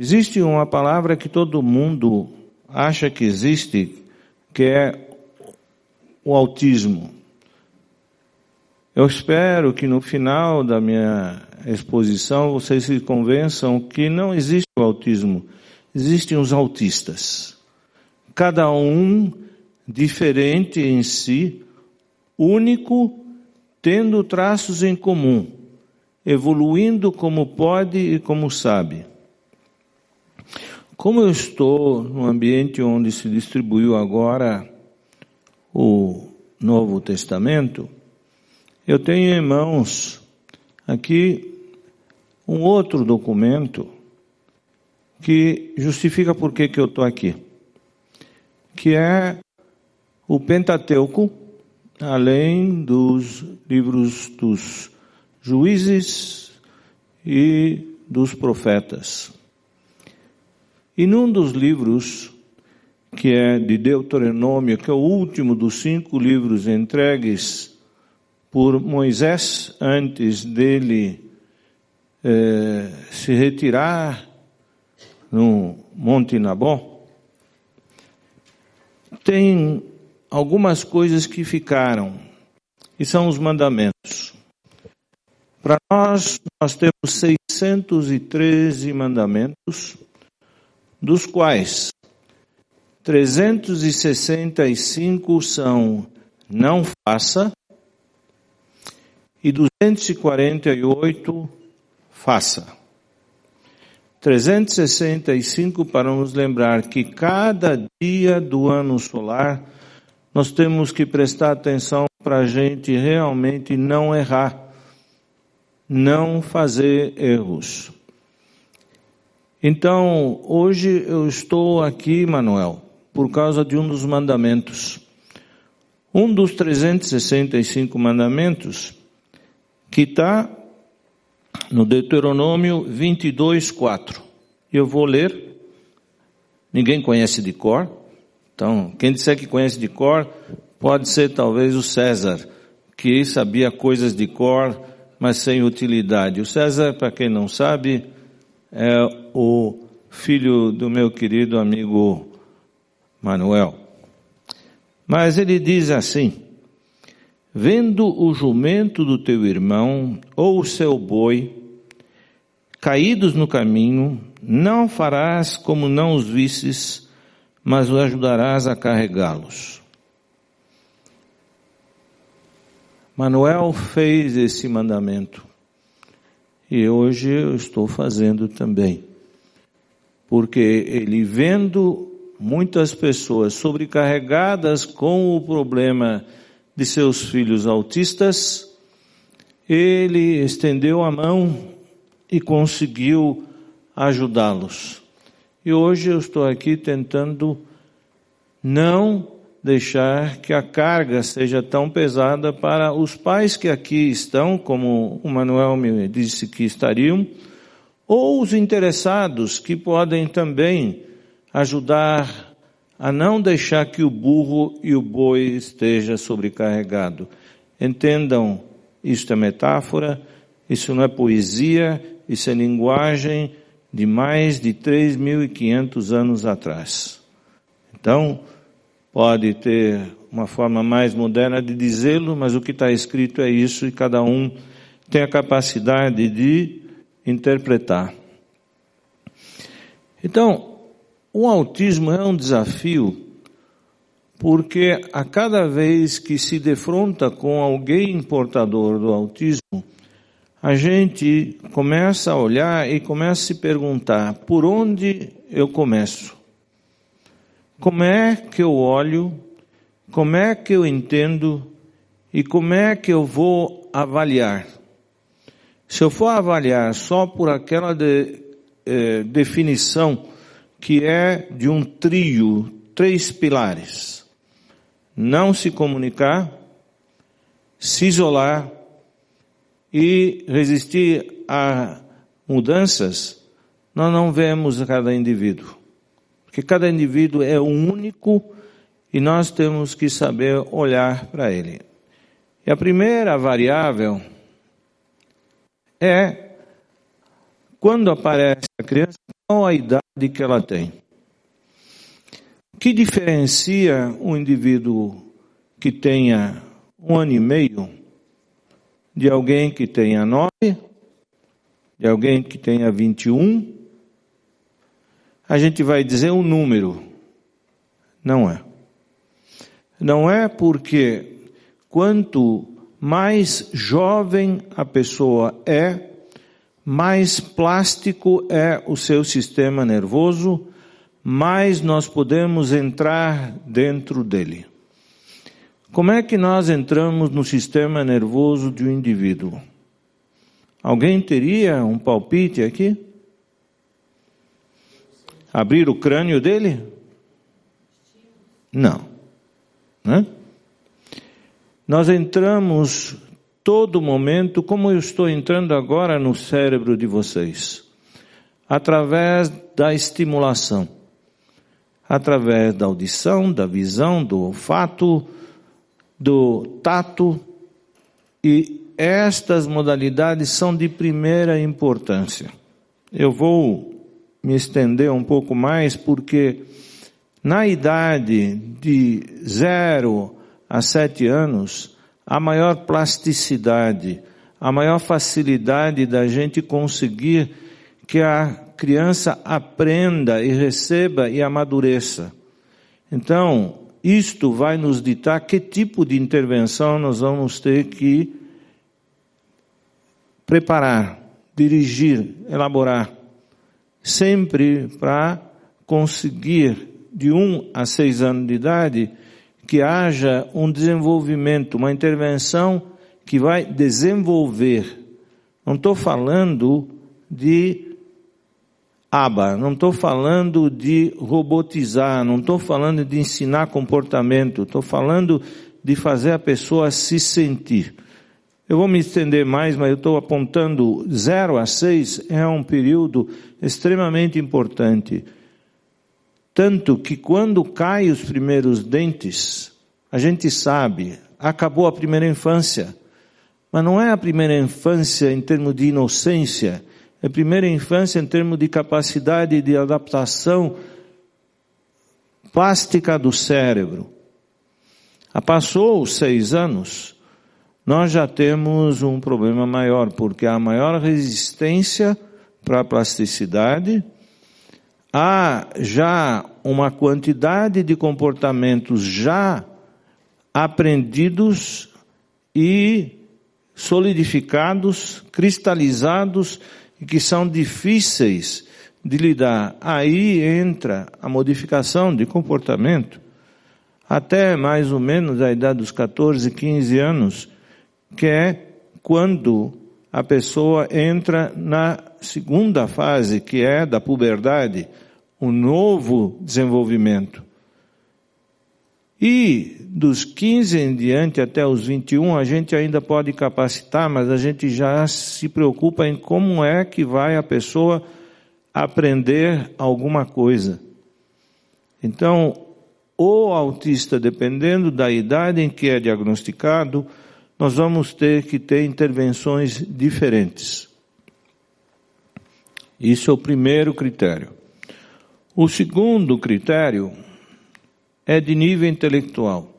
Existe uma palavra que todo mundo acha que existe, que é o autismo. Eu espero que no final da minha exposição vocês se convençam que não existe o autismo, existem os autistas. Cada um diferente em si, único, tendo traços em comum, evoluindo como pode e como sabe. Como eu estou no ambiente onde se distribuiu agora o Novo Testamento, eu tenho em mãos aqui um outro documento que justifica por que, que eu estou aqui, que é o Pentateuco, além dos livros dos juízes e dos profetas. E num dos livros, que é de Deuteronômio, que é o último dos cinco livros entregues por Moisés antes dele eh, se retirar no Monte Nabó, tem algumas coisas que ficaram, e são os mandamentos. Para nós, nós temos 613 mandamentos, dos quais 365 são não faça, e 248 faça. 365 para nos lembrar que cada dia do ano solar nós temos que prestar atenção para a gente realmente não errar, não fazer erros. Então, hoje eu estou aqui, Manuel, por causa de um dos mandamentos. Um dos 365 mandamentos que está no Deuteronômio 22, 4. Eu vou ler. Ninguém conhece de cor. Então, quem disser que conhece de cor, pode ser talvez o César, que sabia coisas de cor, mas sem utilidade. O César, para quem não sabe, é o filho do meu querido amigo Manuel. Mas ele diz assim: Vendo o jumento do teu irmão ou o seu boi caídos no caminho, não farás como não os visses, mas o ajudarás a carregá-los. Manuel fez esse mandamento e hoje eu estou fazendo também. Porque ele vendo muitas pessoas sobrecarregadas com o problema de seus filhos autistas, ele estendeu a mão e conseguiu ajudá-los. E hoje eu estou aqui tentando não deixar que a carga seja tão pesada para os pais que aqui estão, como o Manuel me disse que estariam, ou os interessados que podem também ajudar a não deixar que o burro e o boi esteja sobrecarregado. Entendam, isto é metáfora, isso não é poesia, isso é linguagem de mais de 3.500 anos atrás. Então, pode ter uma forma mais moderna de dizê-lo, mas o que está escrito é isso e cada um tem a capacidade de interpretar. Então, o autismo é um desafio porque a cada vez que se defronta com alguém portador do autismo, a gente começa a olhar e começa a se perguntar: por onde eu começo? Como é que eu olho? Como é que eu entendo? E como é que eu vou avaliar? Se eu for avaliar só por aquela de, eh, definição que é de um trio, três pilares. Não se comunicar, se isolar e resistir a mudanças, nós não vemos cada indivíduo. Porque cada indivíduo é único e nós temos que saber olhar para ele. E a primeira variável é quando aparece a criança, qual a idade que ela tem? O que diferencia um indivíduo que tenha um ano e meio de alguém que tenha nove, de alguém que tenha 21? A gente vai dizer um número. Não é. Não é porque quanto mais jovem a pessoa é, mais plástico é o seu sistema nervoso, mais nós podemos entrar dentro dele. Como é que nós entramos no sistema nervoso de um indivíduo? Alguém teria um palpite aqui? Abrir o crânio dele? Não. Né? Nós entramos todo momento, como eu estou entrando agora no cérebro de vocês, através da estimulação, através da audição, da visão, do olfato, do tato, e estas modalidades são de primeira importância. Eu vou me estender um pouco mais porque na idade de 0 a 7 anos, a maior plasticidade, a maior facilidade da gente conseguir que a criança aprenda e receba e amadureça. Então, isto vai nos ditar que tipo de intervenção nós vamos ter que preparar, dirigir, elaborar, sempre para conseguir de um a seis anos de idade que haja um desenvolvimento, uma intervenção que vai desenvolver. Não estou falando de aba, não estou falando de robotizar, não estou falando de ensinar comportamento, estou falando de fazer a pessoa se sentir. Eu vou me estender mais, mas eu estou apontando 0 a 6 é um período extremamente importante. Tanto que quando caem os primeiros dentes, a gente sabe, acabou a primeira infância. Mas não é a primeira infância em termos de inocência, é a primeira infância em termos de capacidade de adaptação plástica do cérebro. A passou os seis anos, nós já temos um problema maior, porque há maior resistência para a plasticidade, há já uma quantidade de comportamentos já aprendidos e solidificados, cristalizados e que são difíceis de lidar. Aí entra a modificação de comportamento. Até mais ou menos a idade dos 14, 15 anos, que é quando a pessoa entra na segunda fase, que é da puberdade, um novo desenvolvimento. E dos 15 em diante até os 21, a gente ainda pode capacitar, mas a gente já se preocupa em como é que vai a pessoa aprender alguma coisa. Então, o autista, dependendo da idade em que é diagnosticado, nós vamos ter que ter intervenções diferentes. Isso é o primeiro critério. O segundo critério é de nível intelectual.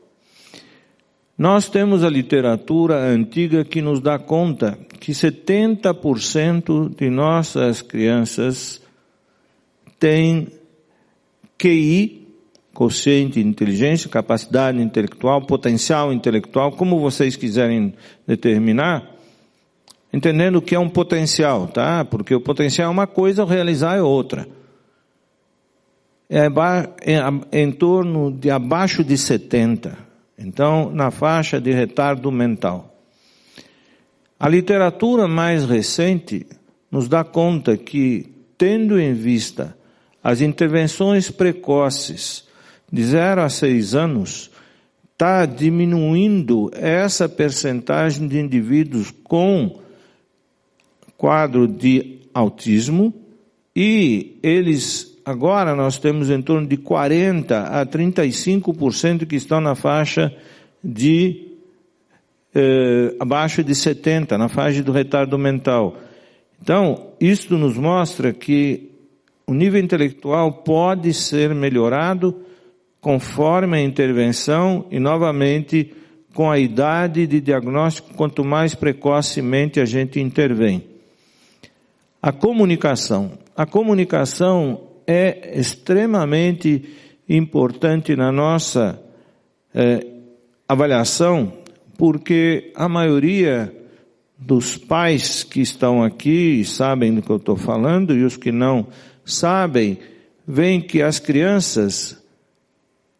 Nós temos a literatura antiga que nos dá conta que 70% de nossas crianças têm QI consciente, inteligência, capacidade intelectual, potencial intelectual, como vocês quiserem determinar, entendendo que é um potencial, tá? Porque o potencial é uma coisa, o realizar é outra. É em torno de abaixo de 70. Então, na faixa de retardo mental. A literatura mais recente nos dá conta que, tendo em vista as intervenções precoces de 0 a 6 anos, está diminuindo essa percentagem de indivíduos com quadro de autismo e eles agora nós temos em torno de 40 a 35% que estão na faixa de eh, abaixo de 70, na faixa do retardo mental. Então, isto nos mostra que o nível intelectual pode ser melhorado conforme a intervenção e novamente com a idade de diagnóstico, quanto mais precocemente a gente intervém. A comunicação. A comunicação é extremamente importante na nossa é, avaliação, porque a maioria dos pais que estão aqui sabem do que eu estou falando e os que não sabem, veem que as crianças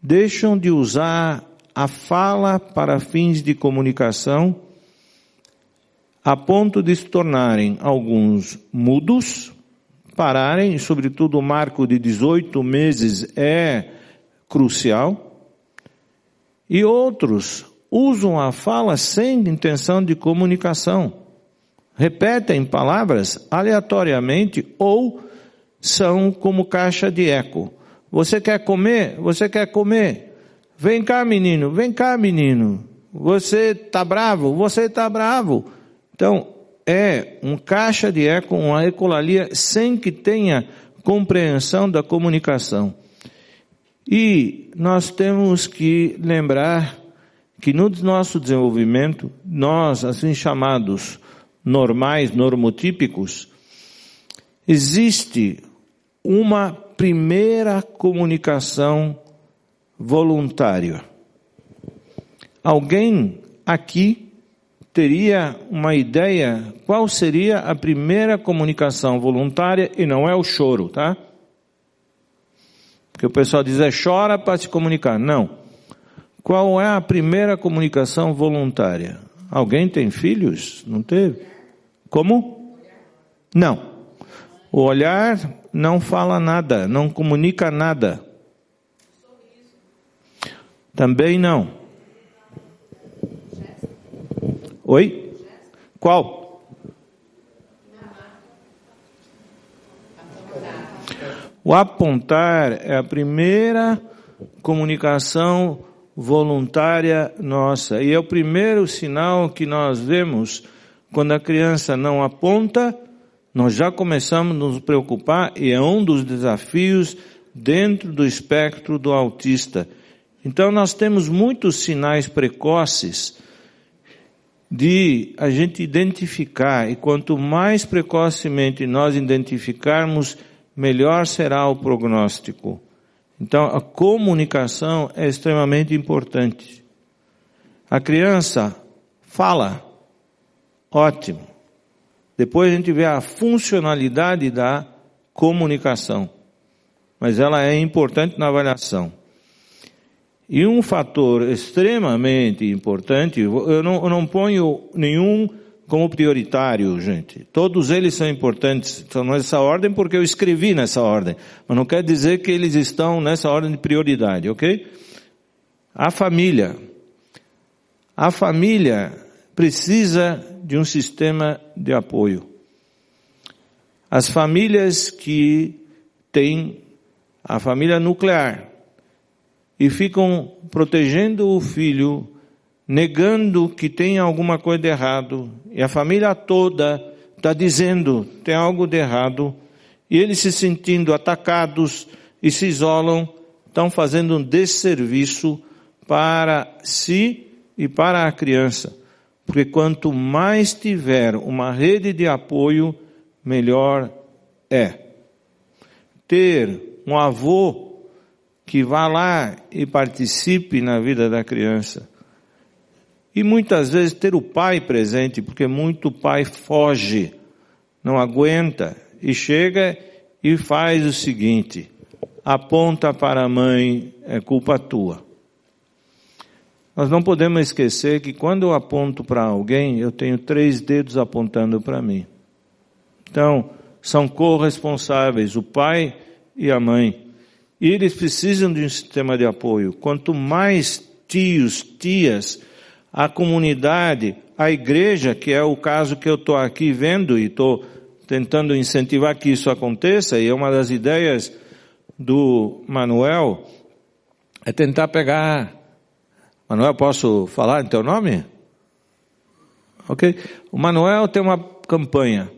deixam de usar a fala para fins de comunicação a ponto de se tornarem alguns mudos, pararem, sobretudo o marco de 18 meses é crucial, e outros usam a fala sem intenção de comunicação, repetem palavras aleatoriamente ou são como caixa de eco. Você quer comer? Você quer comer? Vem cá, menino, vem cá, menino. Você tá bravo? Você tá bravo. Então, é um caixa de eco, uma ecolalia sem que tenha compreensão da comunicação. E nós temos que lembrar que no nosso desenvolvimento, nós, assim chamados normais, normotípicos, existe uma primeira comunicação voluntária. Alguém aqui teria uma ideia qual seria a primeira comunicação voluntária e não é o choro, tá? Porque o pessoal diz é chora para se comunicar. Não. Qual é a primeira comunicação voluntária? Alguém tem filhos? Não teve? Como? Não. O olhar não fala nada, não comunica nada. Também não. Oi? Qual? O apontar é a primeira comunicação voluntária nossa. E é o primeiro sinal que nós vemos quando a criança não aponta nós já começamos a nos preocupar e é um dos desafios dentro do espectro do autista. Então nós temos muitos sinais precoces de a gente identificar e quanto mais precocemente nós identificarmos, melhor será o prognóstico. Então a comunicação é extremamente importante. A criança fala, ótimo. Depois a gente vê a funcionalidade da comunicação. Mas ela é importante na avaliação. E um fator extremamente importante, eu não, eu não ponho nenhum como prioritário, gente. Todos eles são importantes, são nessa ordem porque eu escrevi nessa ordem. Mas não quer dizer que eles estão nessa ordem de prioridade, ok? A família. A família precisa de um sistema de apoio. As famílias que têm a família nuclear e ficam protegendo o filho, negando que tem alguma coisa de errado, e a família toda está dizendo tem algo de errado, e eles se sentindo atacados e se isolam, estão fazendo um desserviço para si e para a criança. Porque quanto mais tiver uma rede de apoio, melhor é. Ter um avô que vá lá e participe na vida da criança. E muitas vezes ter o pai presente, porque muito pai foge, não aguenta e chega e faz o seguinte: aponta para a mãe, é culpa tua. Nós não podemos esquecer que quando eu aponto para alguém, eu tenho três dedos apontando para mim. Então, são corresponsáveis, o pai e a mãe. E eles precisam de um sistema de apoio. Quanto mais tios, tias, a comunidade, a igreja, que é o caso que eu estou aqui vendo e estou tentando incentivar que isso aconteça, e é uma das ideias do Manuel, é tentar pegar Manuel, posso falar em teu nome? Ok? O Manuel tem uma campanha.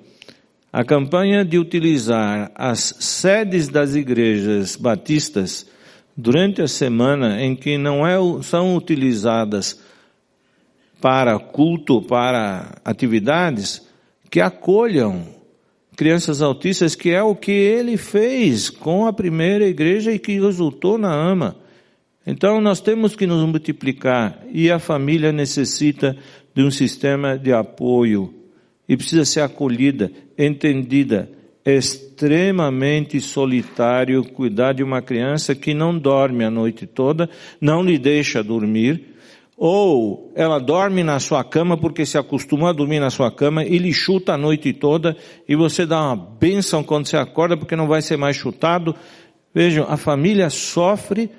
a campanha de utilizar as sedes das igrejas batistas durante a semana em que não é, são utilizadas para culto, para atividades, que acolham crianças autistas, que é o que ele fez com a primeira igreja e que resultou na AMA. Então nós temos que nos multiplicar e a família necessita de um sistema de apoio e precisa ser acolhida, entendida. É extremamente solitário cuidar de uma criança que não dorme a noite toda, não lhe deixa dormir, ou ela dorme na sua cama porque se acostumou a dormir na sua cama e lhe chuta a noite toda e você dá uma bênção quando você acorda porque não vai ser mais chutado. Vejam, a família sofre,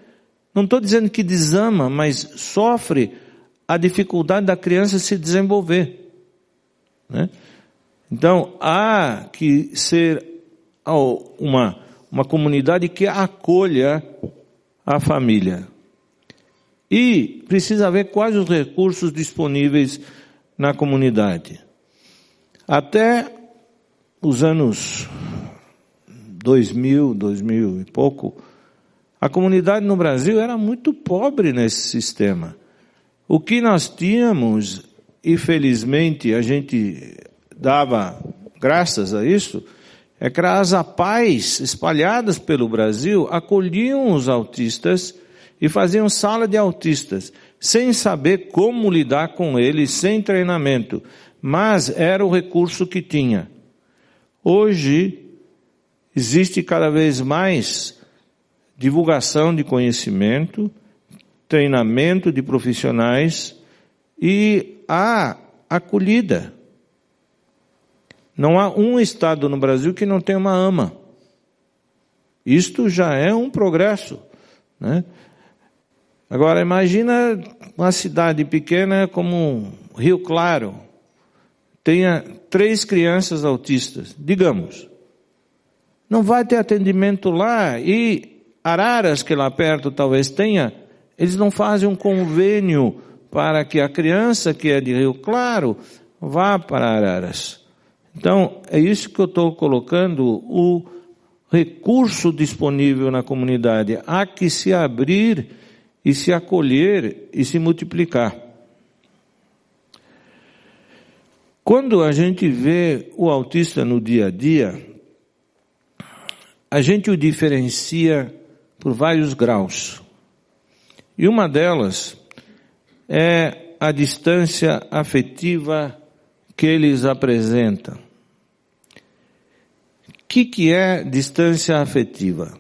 não estou dizendo que desama, mas sofre a dificuldade da criança se desenvolver. Né? Então, há que ser uma, uma comunidade que acolha a família. E precisa ver quais os recursos disponíveis na comunidade. Até os anos 2000, 2000 e pouco, a comunidade no Brasil era muito pobre nesse sistema. O que nós tínhamos, e felizmente a gente dava graças a isso, é que as APAES espalhadas pelo Brasil acolhiam os autistas e faziam sala de autistas, sem saber como lidar com eles, sem treinamento, mas era o recurso que tinha. Hoje, existe cada vez mais divulgação de conhecimento, treinamento de profissionais e a acolhida. Não há um estado no Brasil que não tenha uma AMA. Isto já é um progresso. Né? Agora imagina uma cidade pequena como Rio Claro, tenha três crianças autistas, digamos. Não vai ter atendimento lá e Araras, que lá perto talvez tenha, eles não fazem um convênio para que a criança que é de Rio Claro vá para Araras. Então, é isso que eu estou colocando, o recurso disponível na comunidade. Há que se abrir e se acolher e se multiplicar. Quando a gente vê o autista no dia a dia, a gente o diferencia por vários graus. E uma delas é a distância afetiva que eles apresentam. O que, que é distância afetiva?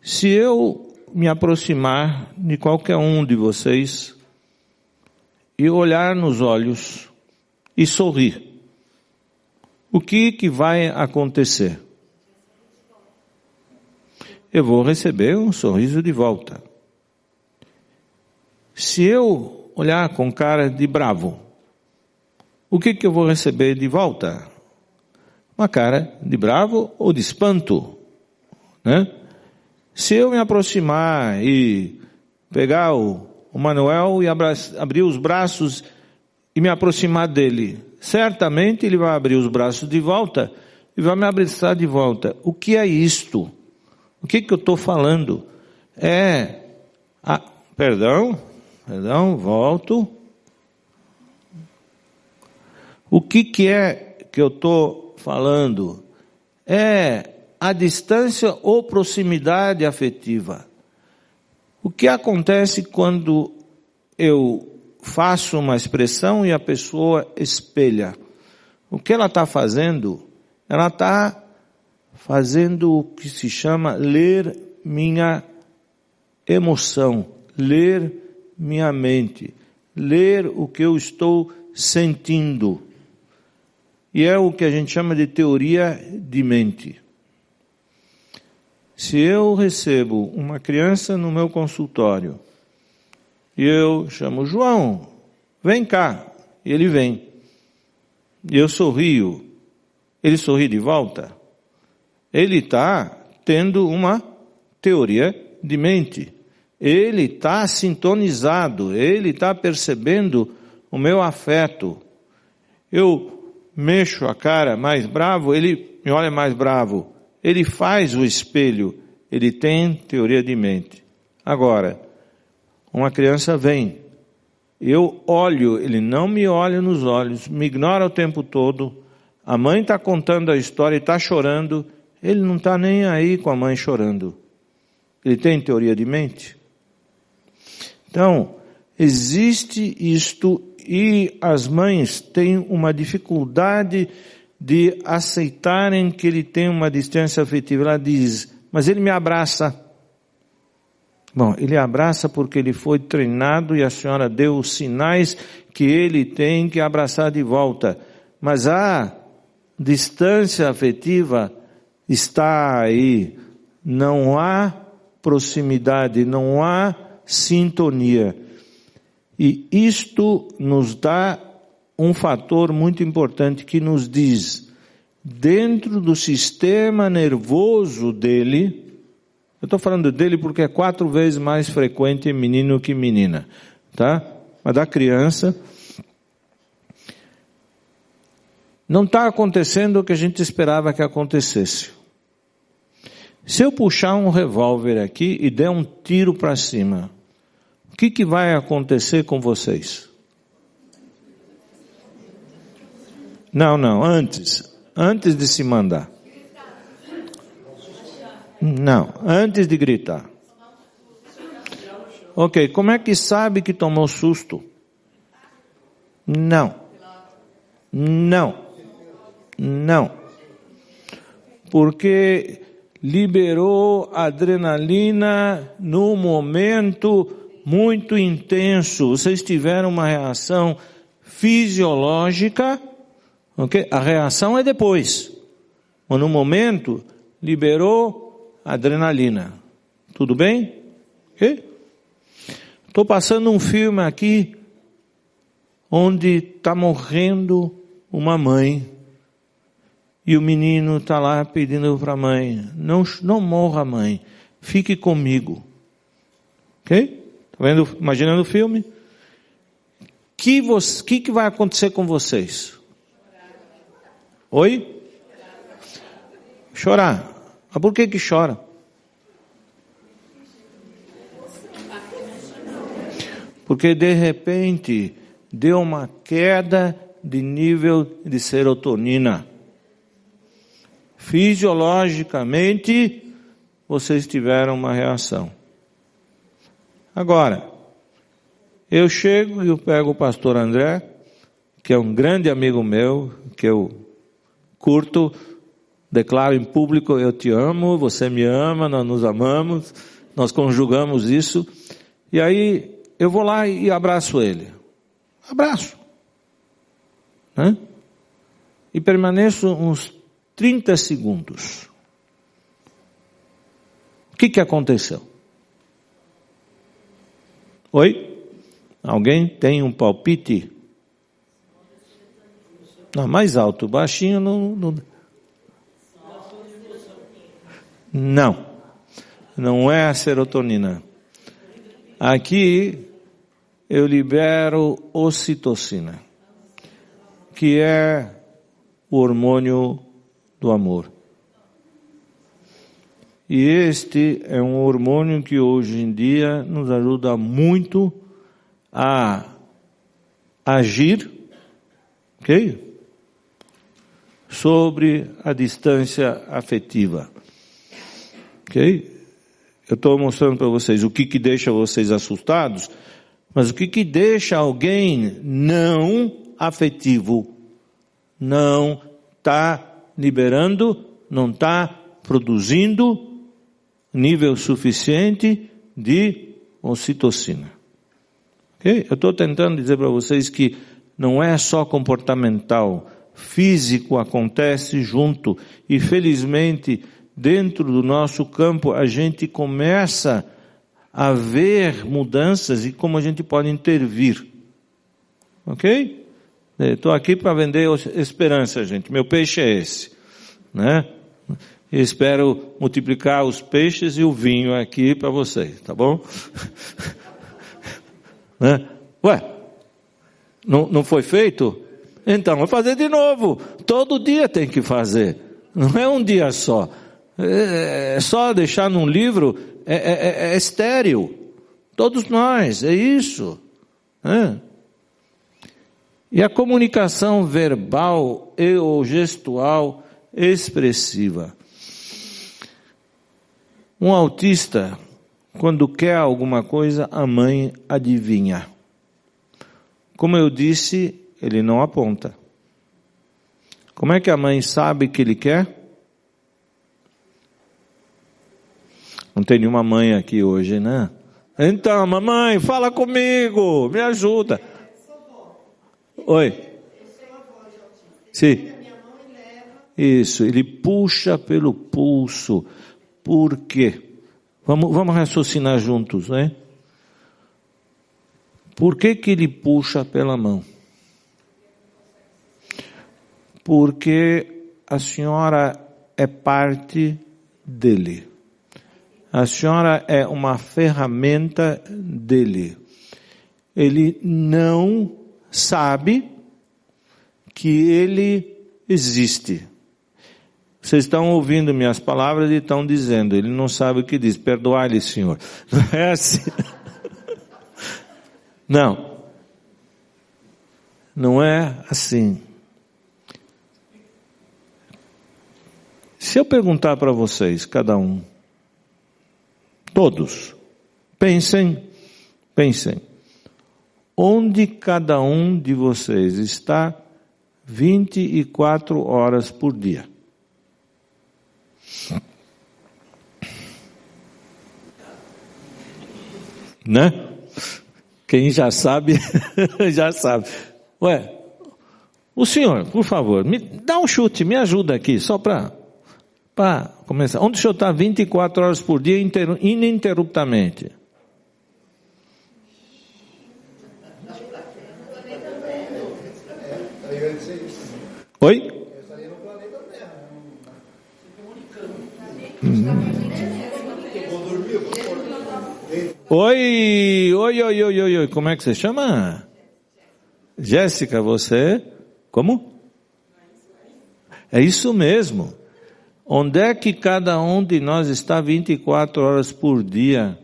Se eu me aproximar de qualquer um de vocês e olhar nos olhos e sorrir. O que que vai acontecer? Eu vou receber um sorriso de volta. Se eu olhar com cara de bravo, o que que eu vou receber de volta? Uma cara de bravo ou de espanto, né? Se eu me aproximar e pegar o, Manuel e abrir os braços e me aproximar dele, certamente ele vai abrir os braços de volta e vai me abraçar de volta. O que é isto? O que que eu estou falando? É, a, perdão, perdão, volto. O que que é que eu estou falando? É a distância ou proximidade afetiva. O que acontece quando eu faço uma expressão e a pessoa espelha? O que ela está fazendo? Ela está fazendo o que se chama ler minha emoção, ler minha mente, ler o que eu estou sentindo. E é o que a gente chama de teoria de mente. Se eu recebo uma criança no meu consultório e eu chamo João, vem cá, ele vem, e eu sorrio, ele sorri de volta, ele está tendo uma teoria de mente. Ele está sintonizado, ele está percebendo o meu afeto. Eu mexo a cara mais bravo, ele me olha mais bravo. Ele faz o espelho, ele tem teoria de mente. Agora, uma criança vem, eu olho, ele não me olha nos olhos, me ignora o tempo todo, a mãe está contando a história e está chorando, ele não está nem aí com a mãe chorando. Ele tem teoria de mente? Então, existe isto e as mães têm uma dificuldade de aceitarem que ele tem uma distância afetiva. Ela diz, mas ele me abraça. Bom, ele abraça porque ele foi treinado e a senhora deu os sinais que ele tem que abraçar de volta. Mas a distância afetiva está aí. Não há proximidade, não há sintonia. E isto nos dá um fator muito importante que nos diz, dentro do sistema nervoso dele, eu estou falando dele porque é quatro vezes mais frequente em menino que menina, tá? Mas da criança, não está acontecendo o que a gente esperava que acontecesse. Se eu puxar um revólver aqui e der um tiro para cima, o que, que vai acontecer com vocês? Não, não, antes. Antes de se mandar. Não, antes de gritar. Ok, como é que sabe que tomou susto? Não. Não. Não. Porque liberou adrenalina no momento muito intenso, vocês tiveram uma reação fisiológica, ok? A reação é depois. Mas no momento, liberou adrenalina. Tudo bem? Ok? Estou passando um filme aqui onde está morrendo uma mãe e o menino está lá pedindo para a mãe, não, não morra mãe, fique comigo. Ok? Tá vendo? Imaginando o filme. Que, que, que vai acontecer com vocês? Oi? Chorar. Mas por que que chora? Porque de repente deu uma queda de nível de serotonina. Fisiologicamente, vocês tiveram uma reação. Agora, eu chego e eu pego o pastor André, que é um grande amigo meu, que eu curto, declaro em público, eu te amo, você me ama, nós nos amamos, nós conjugamos isso, e aí eu vou lá e abraço ele. Abraço. Né? E permaneço uns 30 segundos. O que, que aconteceu? Oi? Alguém tem um palpite? Não, mais alto, baixinho não. Não. Não, não é a serotonina. Aqui eu libero ocitocina, que é o hormônio do amor. E este é um hormônio que hoje em dia nos ajuda muito a agir, ok? Sobre a distância afetiva, ok? Eu estou mostrando para vocês o que que deixa vocês assustados, mas o que que deixa alguém não afetivo, não está liberando, não está produzindo nível suficiente de ocitocina. Okay? Eu estou tentando dizer para vocês que não é só comportamental, físico acontece junto e felizmente dentro do nosso campo a gente começa a ver mudanças e como a gente pode intervir. Ok? Estou aqui para vender esperança, gente. Meu peixe é esse. Né? E espero multiplicar os peixes e o vinho aqui para vocês, tá bom? né? Ué, não, não foi feito? Então, vai fazer de novo. Todo dia tem que fazer. Não é um dia só. É, é só deixar num livro, é, é, é, é estéreo. Todos nós, é isso. É. E a comunicação verbal e ou gestual expressiva. Um autista, quando quer alguma coisa, a mãe adivinha. Como eu disse, ele não aponta. Como é que a mãe sabe que ele quer? Não tem nenhuma mãe aqui hoje, né? Então, mamãe, fala comigo, me ajuda. Oi. Sim. Isso, ele puxa pelo pulso. Por quê? Vamos, vamos raciocinar juntos, né? Por que que ele puxa pela mão? Porque a senhora é parte dele. A senhora é uma ferramenta dele. Ele não sabe que ele existe. Vocês estão ouvindo minhas palavras e estão dizendo, ele não sabe o que diz, perdoai-lhe, Senhor. Não é assim. Não. Não é assim. Se eu perguntar para vocês, cada um, todos, pensem, pensem, onde cada um de vocês está 24 horas por dia? Né? Quem já sabe, já sabe. Ué, o senhor, por favor, me dá um chute, me ajuda aqui, só para começar. Onde o senhor está 24 horas por dia ininterruptamente? Oi? Oi, oi, oi, oi, oi, oi, como é que você chama? Jéssica, você? Como? É isso mesmo. Onde é que cada um de nós está 24 horas por dia?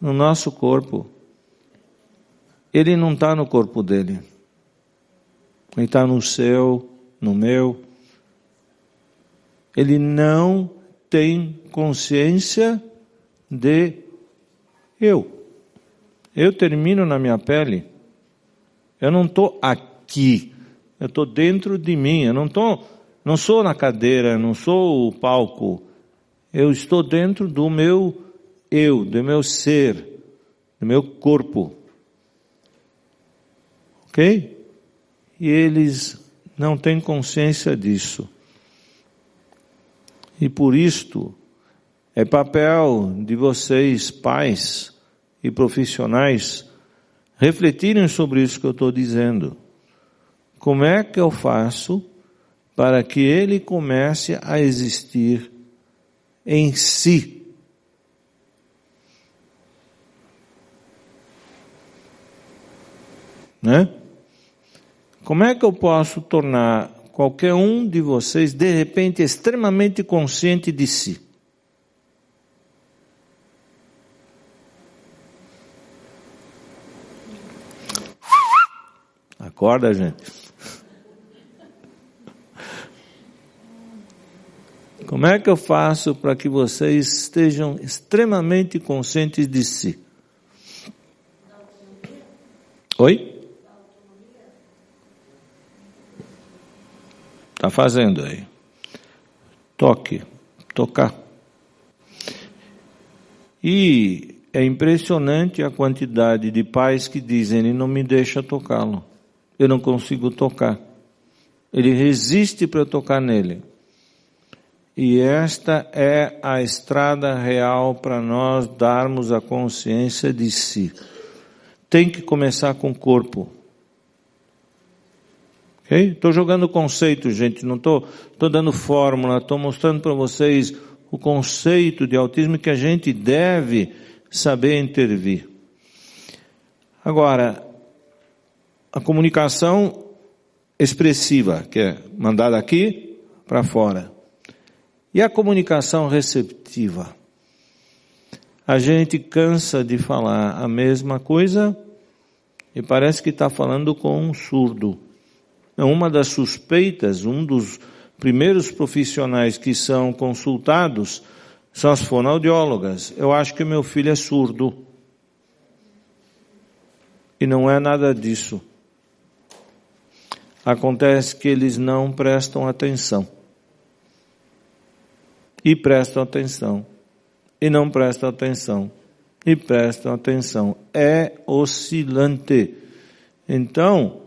No nosso corpo. Ele não está no corpo dele. Ele está no seu, no meu. Ele não tem consciência de eu. Eu termino na minha pele. Eu não estou aqui. Eu estou dentro de mim. Eu não estou, não sou na cadeira, não sou o palco. Eu estou dentro do meu eu, do meu ser, do meu corpo. Ok? E eles não têm consciência disso. E por isto, é papel de vocês, pais, e profissionais refletirem sobre isso que eu estou dizendo. Como é que eu faço para que ele comece a existir em si? Né? Como é que eu posso tornar qualquer um de vocês de repente extremamente consciente de si? Acorda, gente. Como é que eu faço para que vocês estejam extremamente conscientes de si? Oi? Está fazendo aí. Toque, tocar. E é impressionante a quantidade de pais que dizem, ele não me deixa tocá-lo eu não consigo tocar. Ele resiste para tocar nele. E esta é a estrada real para nós darmos a consciência de si. Tem que começar com o corpo. Estou jogando conceito, gente, não estou tô, tô dando fórmula, estou mostrando para vocês o conceito de autismo que a gente deve saber intervir. Agora, a comunicação expressiva, que é mandar daqui para fora. E a comunicação receptiva? A gente cansa de falar a mesma coisa e parece que está falando com um surdo. É uma das suspeitas, um dos primeiros profissionais que são consultados são as fonoaudiólogas. Eu acho que meu filho é surdo. E não é nada disso. Acontece que eles não prestam atenção. E prestam atenção. E não prestam atenção. E prestam atenção. É oscilante. Então,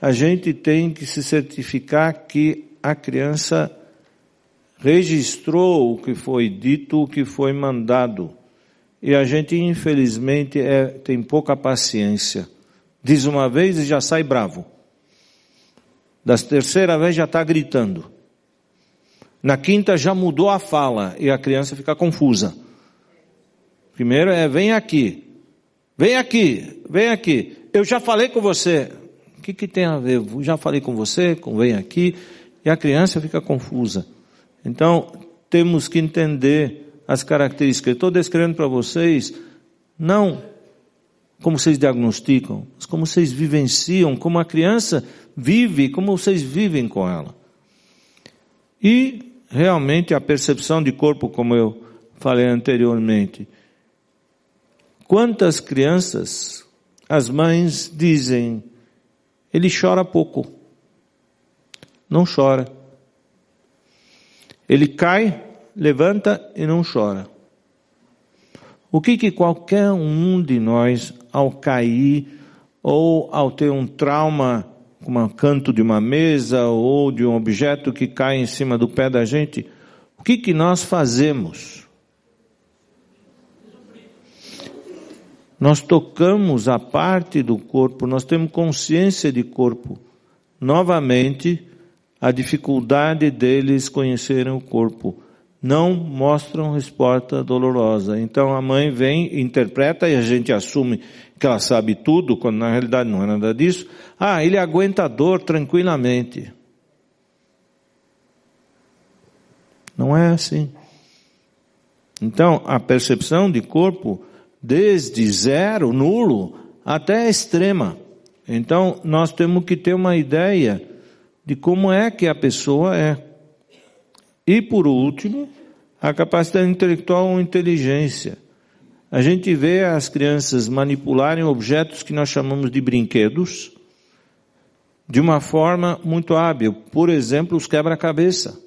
a gente tem que se certificar que a criança registrou o que foi dito, o que foi mandado. E a gente, infelizmente, é, tem pouca paciência. Diz uma vez e já sai bravo. Da terceira vez já está gritando. Na quinta já mudou a fala e a criança fica confusa. Primeiro é, vem aqui. Vem aqui, vem aqui. Eu já falei com você. O que, que tem a ver? Já falei com você, com vem aqui. E a criança fica confusa. Então, temos que entender as características. Estou descrevendo para vocês, não como vocês diagnosticam, mas como vocês vivenciam, como a criança vive, como vocês vivem com ela. E, realmente, a percepção de corpo, como eu falei anteriormente. Quantas crianças, as mães dizem, ele chora pouco. Não chora. Ele cai, levanta e não chora. O que que qualquer um de nós, ao cair, ou ao ter um trauma, como um canto de uma mesa, ou de um objeto que cai em cima do pé da gente, o que que nós fazemos? Nós tocamos a parte do corpo, nós temos consciência de corpo. Novamente, a dificuldade deles conhecerem o corpo. Não mostram resposta dolorosa. Então a mãe vem, interpreta e a gente assume que ela sabe tudo, quando na realidade não é nada disso. Ah, ele aguenta a dor tranquilamente. Não é assim. Então, a percepção de corpo, desde zero, nulo, até extrema. Então, nós temos que ter uma ideia de como é que a pessoa é. E por último, a capacidade intelectual ou inteligência. A gente vê as crianças manipularem objetos que nós chamamos de brinquedos de uma forma muito hábil. Por exemplo, os quebra-cabeça.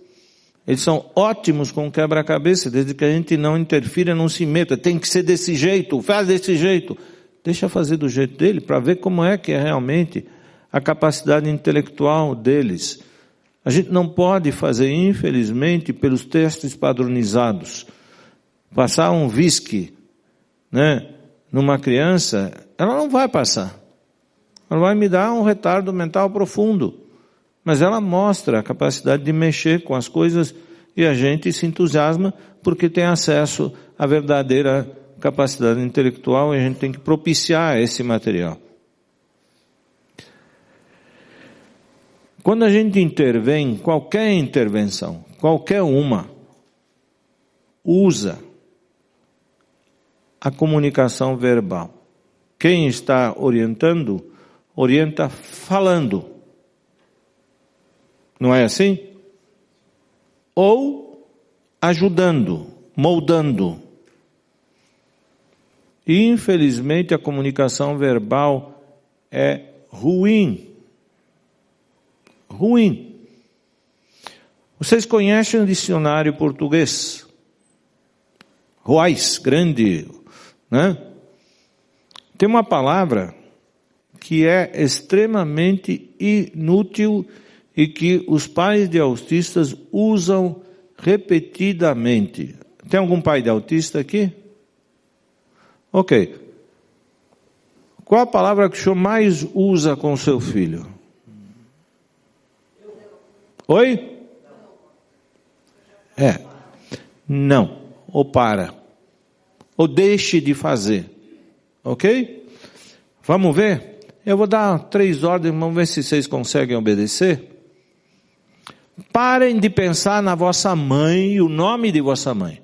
Eles são ótimos com quebra-cabeça, desde que a gente não interfira, não se meta. Tem que ser desse jeito, faz desse jeito. Deixa fazer do jeito dele para ver como é que é realmente a capacidade intelectual deles. A gente não pode fazer, infelizmente, pelos testes padronizados. Passar um whisky, né, numa criança, ela não vai passar. Ela vai me dar um retardo mental profundo. Mas ela mostra a capacidade de mexer com as coisas e a gente se entusiasma porque tem acesso à verdadeira capacidade intelectual e a gente tem que propiciar esse material. Quando a gente intervém, qualquer intervenção, qualquer uma, usa a comunicação verbal. Quem está orientando, orienta falando. Não é assim? Ou ajudando, moldando. Infelizmente, a comunicação verbal é ruim ruim. Vocês conhecem o dicionário português? Ruais, grande, né? Tem uma palavra que é extremamente inútil e que os pais de autistas usam repetidamente. Tem algum pai de autista aqui? Ok. Qual a palavra que o senhor mais usa com seu filho? Oi? É. Não. Ou para. Ou deixe de fazer. Ok? Vamos ver? Eu vou dar três ordens, vamos ver se vocês conseguem obedecer. Parem de pensar na vossa mãe e o nome de vossa mãe.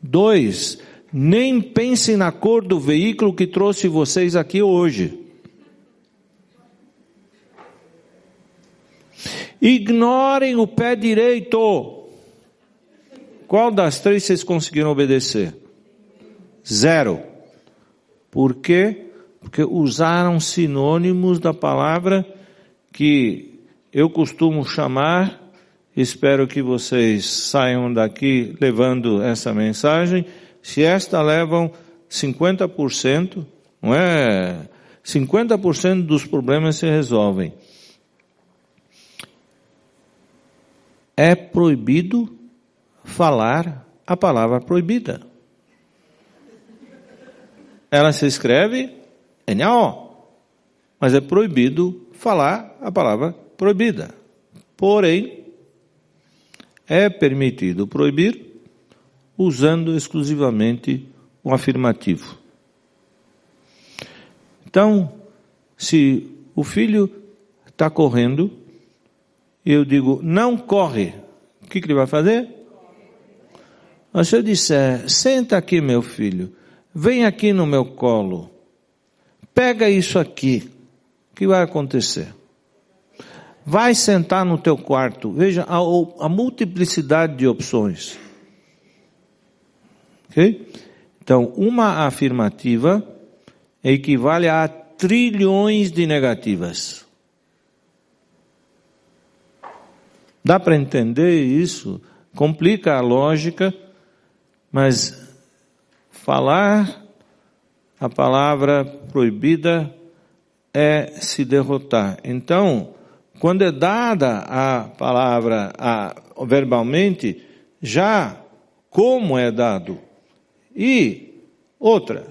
Dois, nem pensem na cor do veículo que trouxe vocês aqui hoje. Ignorem o pé direito. Qual das três vocês conseguiram obedecer? Zero. Por quê? Porque usaram sinônimos da palavra que eu costumo chamar, espero que vocês saiam daqui levando essa mensagem, se esta levam 50%, não é? 50% dos problemas se resolvem. É proibido falar a palavra proibida. Ela se escreve NAO, mas é proibido falar a palavra proibida. Porém, é permitido proibir usando exclusivamente o afirmativo. Então, se o filho está correndo, eu digo, não corre, o que, que ele vai fazer? Mas se eu disser, senta aqui meu filho, vem aqui no meu colo, pega isso aqui, o que vai acontecer? Vai sentar no teu quarto, veja a, a multiplicidade de opções. Ok? Então, uma afirmativa equivale a trilhões de negativas. Dá para entender isso? Complica a lógica, mas falar a palavra proibida é se derrotar. Então, quando é dada a palavra a, verbalmente, já como é dado e outra,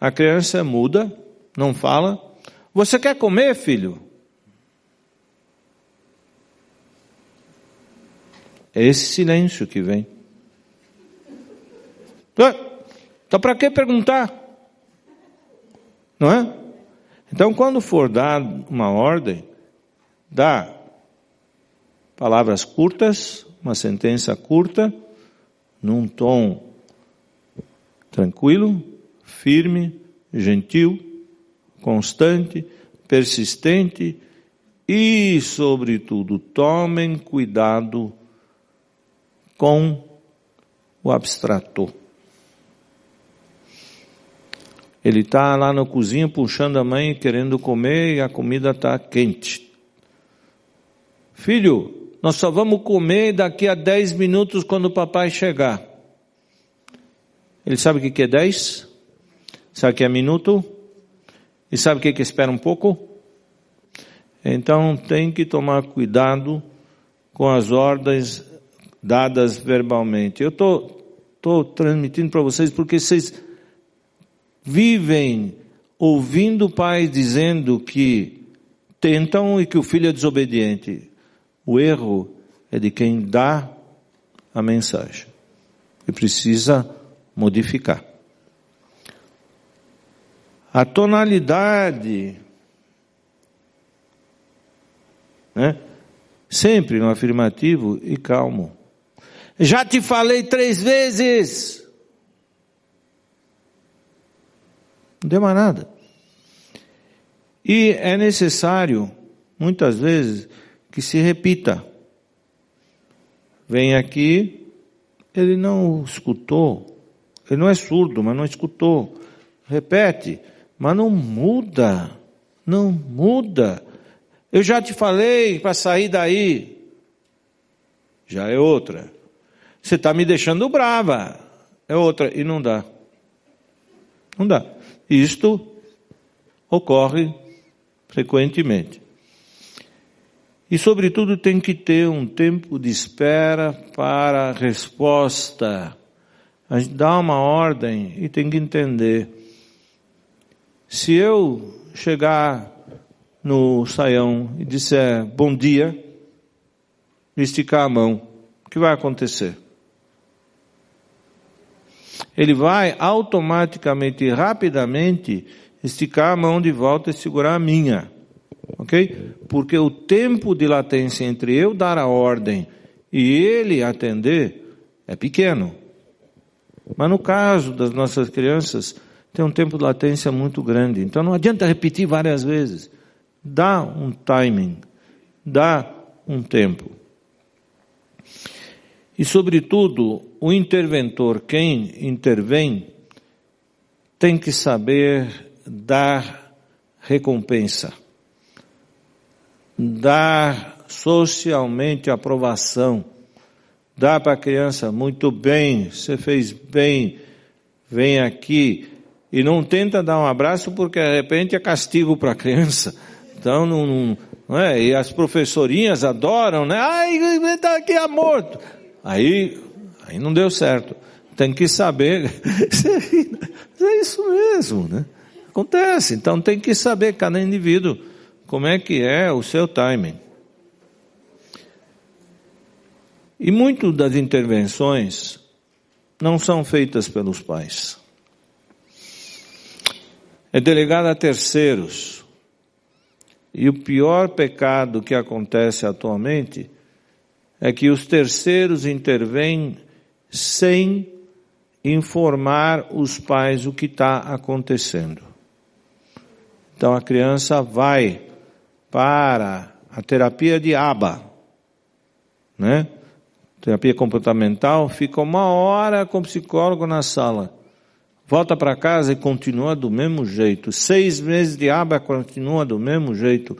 a criança muda, não fala. Você quer comer, filho? É esse silêncio que vem. Então, para que perguntar? Não é? Então, quando for dar uma ordem, dá palavras curtas, uma sentença curta, num tom tranquilo, firme, gentil, constante, persistente e, sobretudo, tomem cuidado com o abstrator. Ele está lá na cozinha puxando a mãe querendo comer e a comida está quente. Filho, nós só vamos comer daqui a 10 minutos quando o papai chegar. Ele sabe o que é 10? Sabe o que é minuto? E sabe o que é espera um pouco? Então tem que tomar cuidado com as ordens dadas verbalmente. Eu estou transmitindo para vocês porque vocês vivem ouvindo pais dizendo que tentam e que o filho é desobediente. O erro é de quem dá a mensagem. E precisa modificar. A tonalidade, né? Sempre no afirmativo e calmo. Já te falei três vezes. Não deu mais nada. E é necessário, muitas vezes, que se repita. Vem aqui, ele não escutou, ele não é surdo, mas não escutou. Repete, mas não muda. Não muda. Eu já te falei para sair daí. Já é outra. Você está me deixando brava. É outra. E não dá. Não dá. Isto ocorre frequentemente. E, sobretudo, tem que ter um tempo de espera para a resposta. A gente dá uma ordem e tem que entender. Se eu chegar no saião e disser bom dia, esticar a mão, o que vai acontecer? Ele vai automaticamente e rapidamente esticar a mão de volta e segurar a minha. Ok? Porque o tempo de latência entre eu dar a ordem e ele atender é pequeno. Mas no caso das nossas crianças, tem um tempo de latência muito grande. Então não adianta repetir várias vezes. Dá um timing, dá um tempo. E, sobretudo, o interventor, quem intervém, tem que saber dar recompensa, dar socialmente aprovação, dar para a criança muito bem, você fez bem, vem aqui, e não tenta dar um abraço porque de repente é castigo para a criança. Então não, não, é? E as professorinhas adoram, né? Ai, está aqui amor. Aí, aí não deu certo. Tem que saber. é isso mesmo, né? Acontece. Então tem que saber cada indivíduo como é que é o seu timing. E muito das intervenções não são feitas pelos pais. É delegada a terceiros. E o pior pecado que acontece atualmente é que os terceiros intervêm sem informar os pais o que está acontecendo. Então a criança vai para a terapia de ABA, né? Terapia comportamental, fica uma hora com o psicólogo na sala. Volta para casa e continua do mesmo jeito. Seis meses de ABA continua do mesmo jeito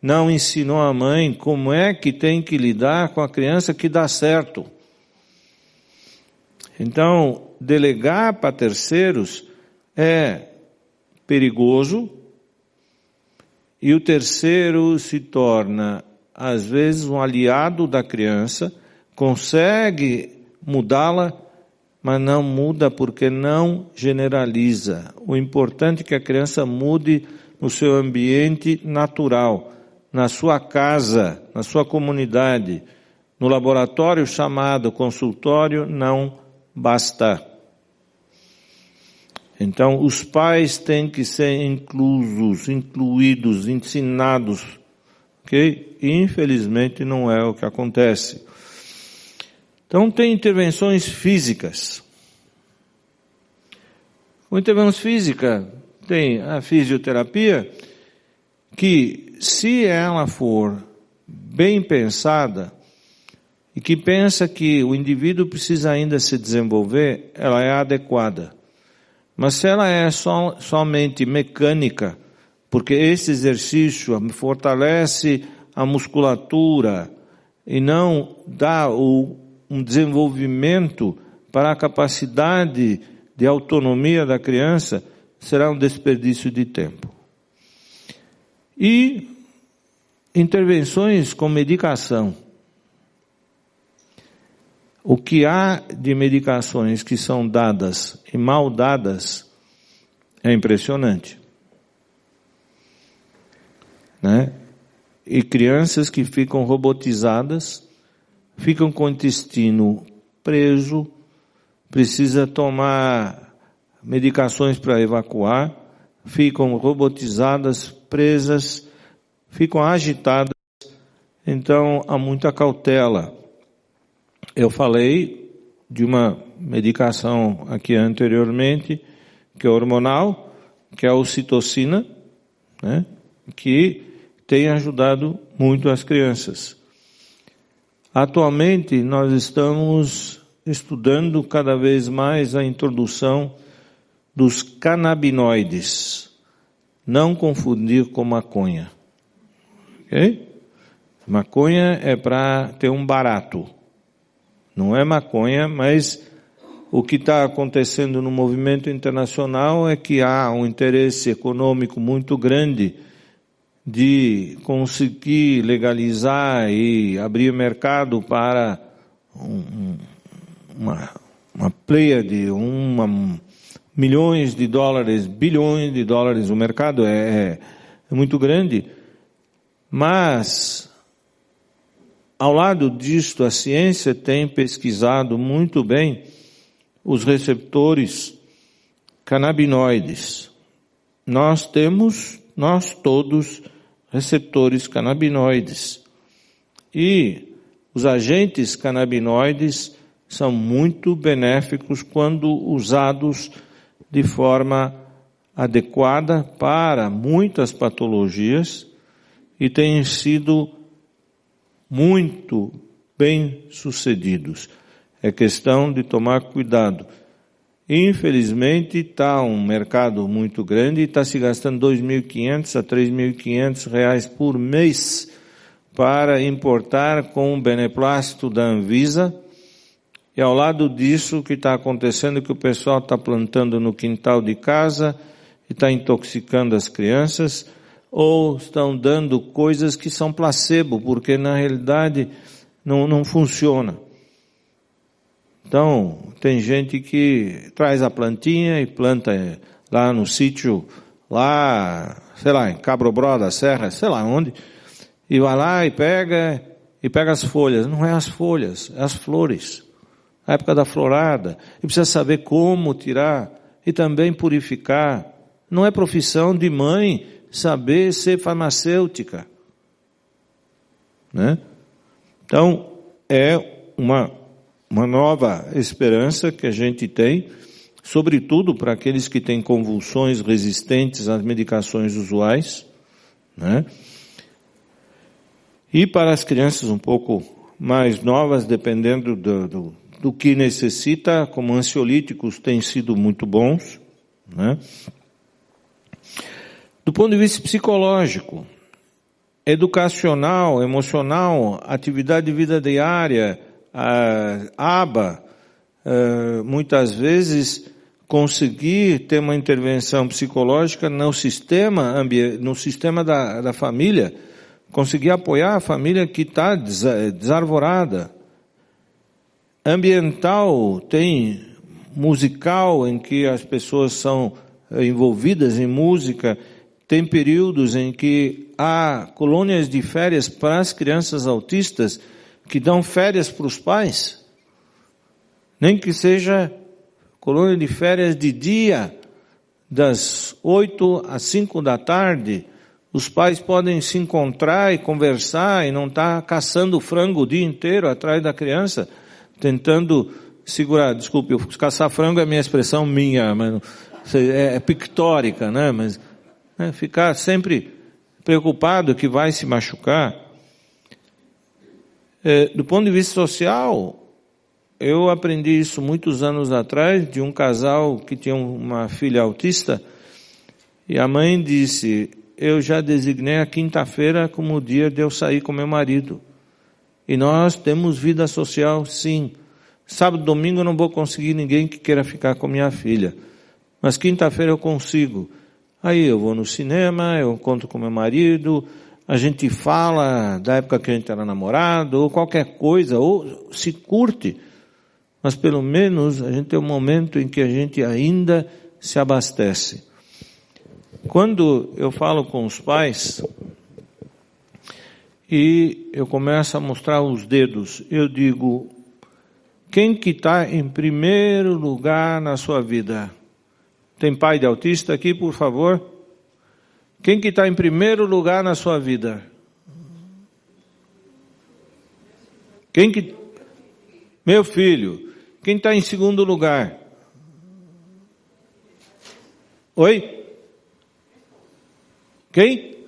não ensinou a mãe como é que tem que lidar com a criança que dá certo. Então, delegar para terceiros é perigoso e o terceiro se torna, às vezes, um aliado da criança, consegue mudá-la, mas não muda porque não generaliza. O importante é que a criança mude no seu ambiente natural na sua casa, na sua comunidade, no laboratório chamado consultório, não basta. Então, os pais têm que ser inclusos, incluídos, ensinados, ok? Infelizmente não é o que acontece. Então, tem intervenções físicas. Com intervenção física, tem a fisioterapia, que se ela for bem pensada e que pensa que o indivíduo precisa ainda se desenvolver, ela é adequada. Mas se ela é so, somente mecânica, porque esse exercício fortalece a musculatura e não dá o, um desenvolvimento para a capacidade de autonomia da criança, será um desperdício de tempo. E intervenções com medicação. O que há de medicações que são dadas e mal dadas é impressionante. Né? E crianças que ficam robotizadas, ficam com o intestino preso, precisa tomar medicações para evacuar, ficam robotizadas, presas, ficam agitadas, então há muita cautela. Eu falei de uma medicação aqui anteriormente, que é hormonal, que é a ocitocina, né, que tem ajudado muito as crianças. Atualmente nós estamos estudando cada vez mais a introdução dos canabinoides. Não confundir com maconha. Ok? Maconha é para ter um barato. Não é maconha, mas o que está acontecendo no movimento internacional é que há um interesse econômico muito grande de conseguir legalizar e abrir mercado para um, uma, uma pleia de uma milhões de dólares, bilhões de dólares, o mercado é, é, é muito grande, mas ao lado disto a ciência tem pesquisado muito bem os receptores canabinoides. Nós temos, nós todos, receptores canabinoides. E os agentes canabinoides são muito benéficos quando usados de forma adequada para muitas patologias e têm sido muito bem sucedidos. É questão de tomar cuidado. Infelizmente está um mercado muito grande e está se gastando 2.500 a 3.500 reais por mês para importar com o beneplácito da Anvisa. E ao lado disso, o que está acontecendo é que o pessoal está plantando no quintal de casa e está intoxicando as crianças, ou estão dando coisas que são placebo, porque na realidade não, não funciona. Então, tem gente que traz a plantinha e planta lá no sítio, lá, sei lá, em Cabrobró da Serra, sei lá onde, e vai lá e pega, e pega as folhas. Não é as folhas, é as flores. A época da florada. E precisa saber como tirar e também purificar. Não é profissão de mãe saber ser farmacêutica. Né? Então, é uma, uma nova esperança que a gente tem, sobretudo para aqueles que têm convulsões resistentes às medicações usuais, né? E para as crianças um pouco mais novas, dependendo do, do, do que necessita, como ansiolíticos têm sido muito bons, né? Do ponto de vista psicológico, educacional, emocional, atividade de vida diária, a aba, muitas vezes conseguir ter uma intervenção psicológica no sistema, no sistema da, da família, conseguir apoiar a família que está desarvorada. Ambiental tem musical em que as pessoas são envolvidas em música tem períodos em que há colônias de férias para as crianças autistas que dão férias para os pais. Nem que seja colônia de férias de dia, das oito às cinco da tarde, os pais podem se encontrar e conversar e não estar tá caçando frango o dia inteiro atrás da criança, tentando segurar. Desculpe, caçar frango é minha expressão minha, mas é, é pictórica, né? Mas né? Ficar sempre preocupado que vai se machucar. É, do ponto de vista social, eu aprendi isso muitos anos atrás de um casal que tinha uma filha autista e a mãe disse: Eu já designei a quinta-feira como o dia de eu sair com meu marido. E nós temos vida social, sim. Sábado, domingo eu não vou conseguir ninguém que queira ficar com minha filha. Mas quinta-feira eu consigo. Aí eu vou no cinema, eu encontro com meu marido, a gente fala da época que a gente era namorado, ou qualquer coisa, ou se curte, mas pelo menos a gente tem um momento em que a gente ainda se abastece. Quando eu falo com os pais, e eu começo a mostrar os dedos, eu digo, quem que está em primeiro lugar na sua vida? Tem pai de autista aqui, por favor? Quem que está em primeiro lugar na sua vida? Quem que... Meu filho. Quem está em segundo lugar? Oi? Quem?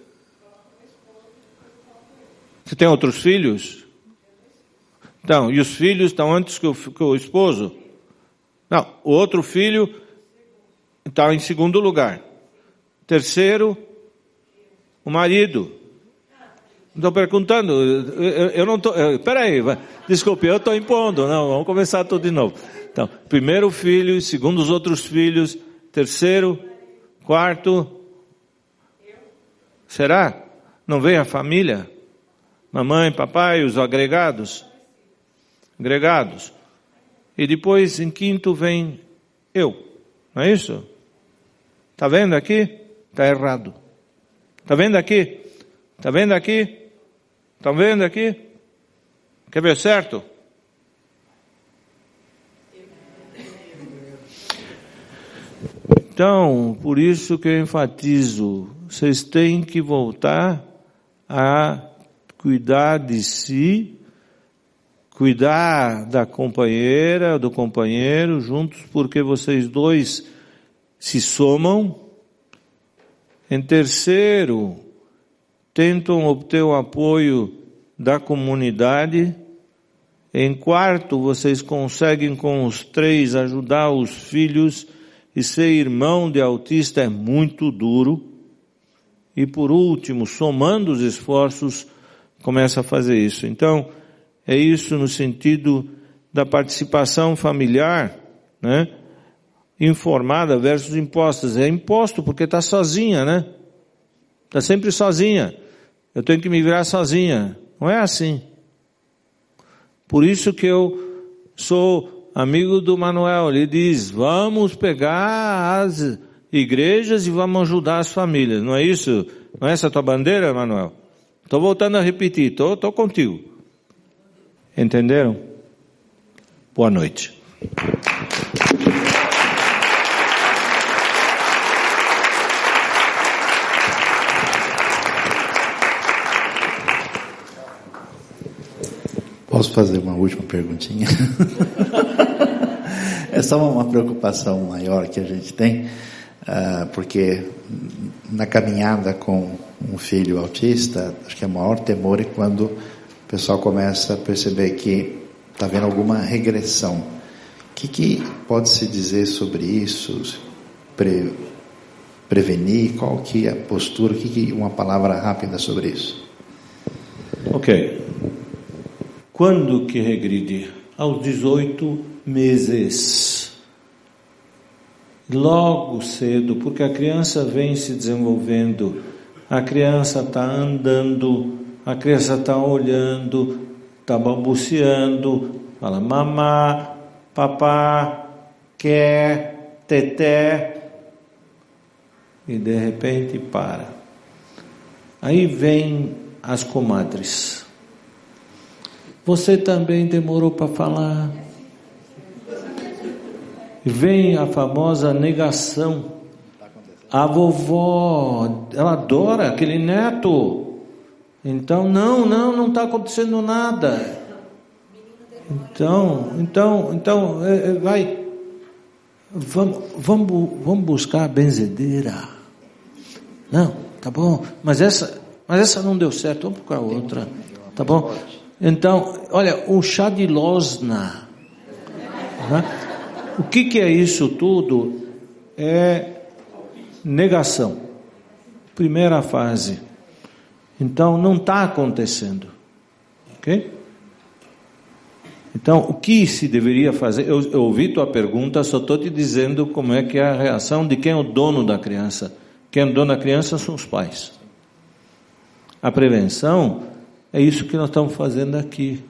Você tem outros filhos? Então, e os filhos estão antes que o, que o esposo? Não, o outro filho Está em segundo lugar. Terceiro, o marido. Estou perguntando, eu, eu não estou. Peraí, desculpe, eu estou impondo. Não, vamos começar tudo de novo. Então, primeiro filho, segundo os outros filhos, terceiro, quarto. Será? Não vem a família? Mamãe, papai, os agregados? Agregados. E depois, em quinto, vem eu. Não é isso? Está vendo aqui? Está errado. Está vendo aqui? Está vendo aqui? Estão vendo aqui? Quer ver certo? Então, por isso que eu enfatizo, vocês têm que voltar a cuidar de si, cuidar da companheira, do companheiro juntos, porque vocês dois se somam. Em terceiro, tentam obter o apoio da comunidade. Em quarto, vocês conseguem com os três ajudar os filhos e ser irmão de autista é muito duro. E por último, somando os esforços, começa a fazer isso. Então, é isso no sentido da participação familiar, né? Informada versus impostas. É imposto porque está sozinha, né? Está sempre sozinha. Eu tenho que me virar sozinha. Não é assim. Por isso que eu sou amigo do Manuel. Ele diz: vamos pegar as igrejas e vamos ajudar as famílias. Não é isso? Não é essa a tua bandeira, Manuel? Estou voltando a repetir, estou, contigo. Entenderam? Boa noite. Posso fazer uma última perguntinha? é só uma preocupação maior que a gente tem, uh, porque na caminhada com um filho autista, acho que é o maior temor é quando o pessoal começa a perceber que está vendo alguma regressão. O que, que pode se dizer sobre isso? Pre, prevenir? Qual que é a postura? O que, que uma palavra rápida sobre isso? Ok. Quando que regride? Aos 18 meses. Logo cedo, porque a criança vem se desenvolvendo, a criança está andando, a criança está olhando, está balbuciando, fala mamá, papá, quer, teté, e de repente para. Aí vem as comadres. Você também demorou para falar. Vem a famosa negação. A vovó, ela adora aquele neto. Então, não, não, não está acontecendo nada. Então, então, então, é, é, vai. Vamos, vamos, vamos buscar a benzedeira. Não, tá bom. Mas essa, mas essa não deu certo. Vamos procurar outra. Tá bom? Então, olha, o chá de losna. O que, que é isso tudo? É negação. Primeira fase. Então, não está acontecendo. Ok? Então, o que se deveria fazer? Eu, eu ouvi tua pergunta, só estou te dizendo como é que é a reação de quem é o dono da criança. Quem é o dono da criança são os pais. A prevenção é isso que nós estamos fazendo aqui.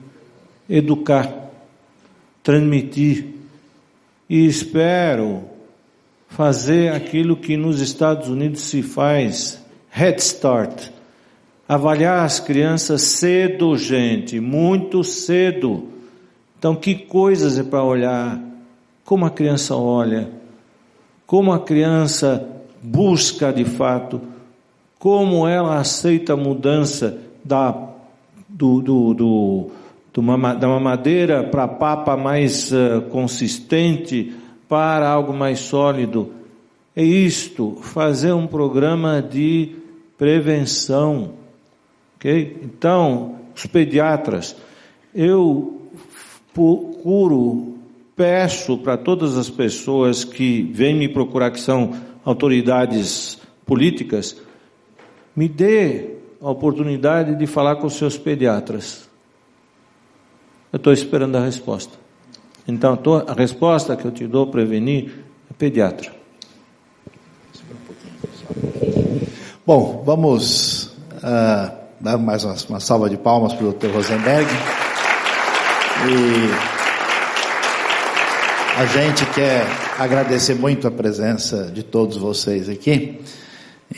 Educar, transmitir. E espero fazer aquilo que nos Estados Unidos se faz, Head Start. Avaliar as crianças cedo, gente, muito cedo. Então, que coisas é para olhar? Como a criança olha? Como a criança busca de fato? Como ela aceita a mudança da do, do, do, do da mamadeira para papa mais uh, consistente, para algo mais sólido. É isto, fazer um programa de prevenção. Ok? Então, os pediatras, eu procuro, peço para todas as pessoas que vêm me procurar, que são autoridades políticas, me dê a oportunidade de falar com os seus pediatras. Eu estou esperando a resposta. Então, a resposta que eu te dou, prevenir, é pediatra. Bom, vamos uh, dar mais uma, uma, salva de palmas para o Dr. Rosenberg. E a gente quer agradecer muito a presença de todos vocês aqui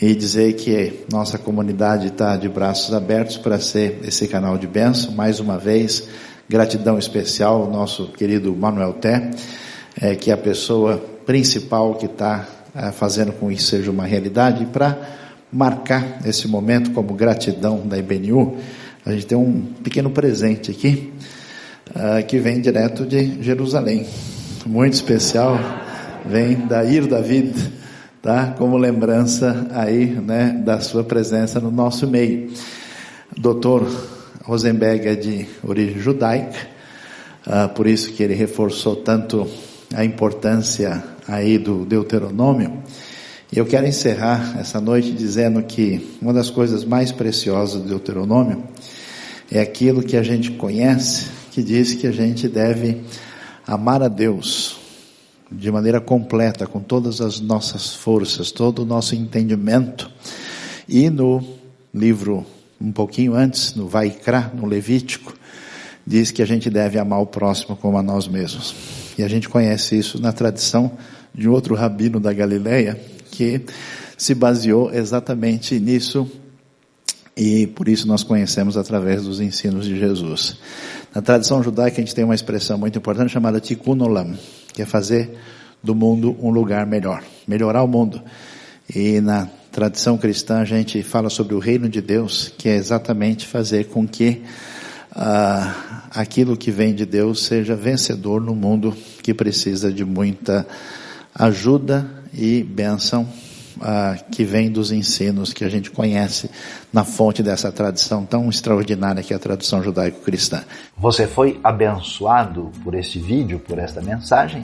e dizer que nossa comunidade está de braços abertos para ser esse canal de bênção. Mais uma vez, gratidão especial ao nosso querido Manuel Té, é, que é a pessoa principal que está uh, fazendo com que isso seja uma realidade. Para marcar esse momento como gratidão da IBNU, a gente tem um pequeno presente aqui, uh, que vem direto de Jerusalém. Muito especial, vem da Ir David, tá? Como lembrança aí, né, da sua presença no nosso meio. Doutor Rosenberg é de origem judaica, uh, por isso que ele reforçou tanto a importância aí do Deuteronômio. E eu quero encerrar essa noite dizendo que uma das coisas mais preciosas do Deuteronômio é aquilo que a gente conhece, que diz que a gente deve amar a Deus de maneira completa, com todas as nossas forças, todo o nosso entendimento. E no livro, um pouquinho antes, no Vaikra, no Levítico, diz que a gente deve amar o próximo como a nós mesmos. E a gente conhece isso na tradição de outro rabino da Galileia, que se baseou exatamente nisso e por isso nós conhecemos através dos ensinos de Jesus. Na tradição judaica a gente tem uma expressão muito importante chamada tikkun olam, que é fazer do mundo um lugar melhor, melhorar o mundo. E na tradição cristã a gente fala sobre o reino de Deus, que é exatamente fazer com que uh, aquilo que vem de Deus seja vencedor no mundo que precisa de muita ajuda e bênção ah, que vem dos ensinos que a gente conhece na fonte dessa tradição tão extraordinária que é a tradição judaico-cristã. Você foi abençoado por esse vídeo, por esta mensagem?